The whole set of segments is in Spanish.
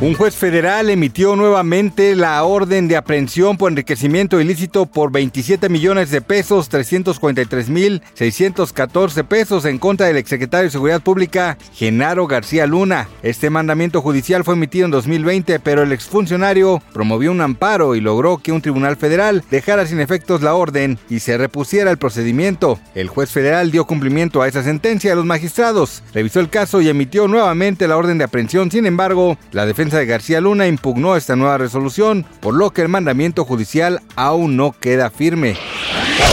Un juez federal emitió nuevamente la orden de aprehensión por enriquecimiento ilícito por 27 millones de pesos, 343 mil 614 pesos en contra del exsecretario de Seguridad Pública, Genaro García Luna. Este mandamiento judicial fue emitido en 2020, pero el exfuncionario promovió un amparo y logró que un tribunal federal dejara sin efectos la orden y se repusiera el procedimiento. El juez federal dio cumplimiento a esa sentencia a los magistrados, revisó el caso y emitió nuevamente la orden de aprehensión. Sin embargo, la defensa de García Luna impugnó esta nueva resolución, por lo que el mandamiento judicial aún no queda firme.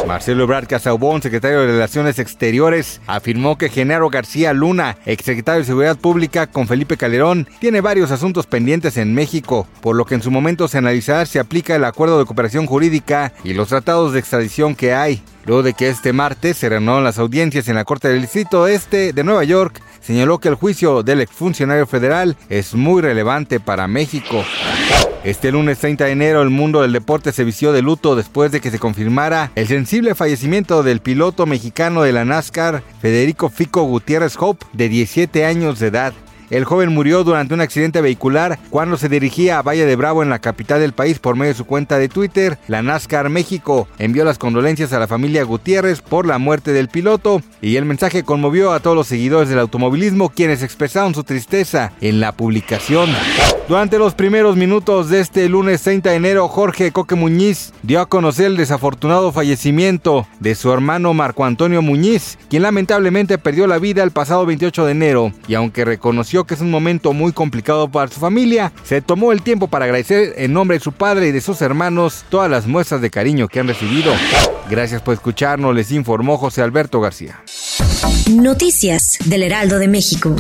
Marcelo Ebrard Casaubon, secretario de Relaciones Exteriores, afirmó que Genaro García Luna, exsecretario de Seguridad Pública con Felipe Calderón, tiene varios asuntos pendientes en México, por lo que en su momento se analizará si aplica el acuerdo de cooperación jurídica y los tratados de extradición que hay. Luego de que este martes se renovaron las audiencias en la Corte del Distrito Este de Nueva York, señaló que el juicio del exfuncionario federal es muy relevante para México. Este lunes 30 de enero el mundo del deporte se vistió de luto después de que se confirmara el sensible fallecimiento del piloto mexicano de la NASCAR, Federico Fico Gutiérrez Hope, de 17 años de edad. El joven murió durante un accidente vehicular cuando se dirigía a Valle de Bravo en la capital del país por medio de su cuenta de Twitter. La NASCAR México envió las condolencias a la familia Gutiérrez por la muerte del piloto y el mensaje conmovió a todos los seguidores del automovilismo quienes expresaron su tristeza en la publicación. Durante los primeros minutos de este lunes 30 de enero, Jorge Coque Muñiz dio a conocer el desafortunado fallecimiento de su hermano Marco Antonio Muñiz, quien lamentablemente perdió la vida el pasado 28 de enero y aunque reconoció que es un momento muy complicado para su familia, se tomó el tiempo para agradecer en nombre de su padre y de sus hermanos todas las muestras de cariño que han recibido. Gracias por escucharnos, les informó José Alberto García. Noticias del Heraldo de México.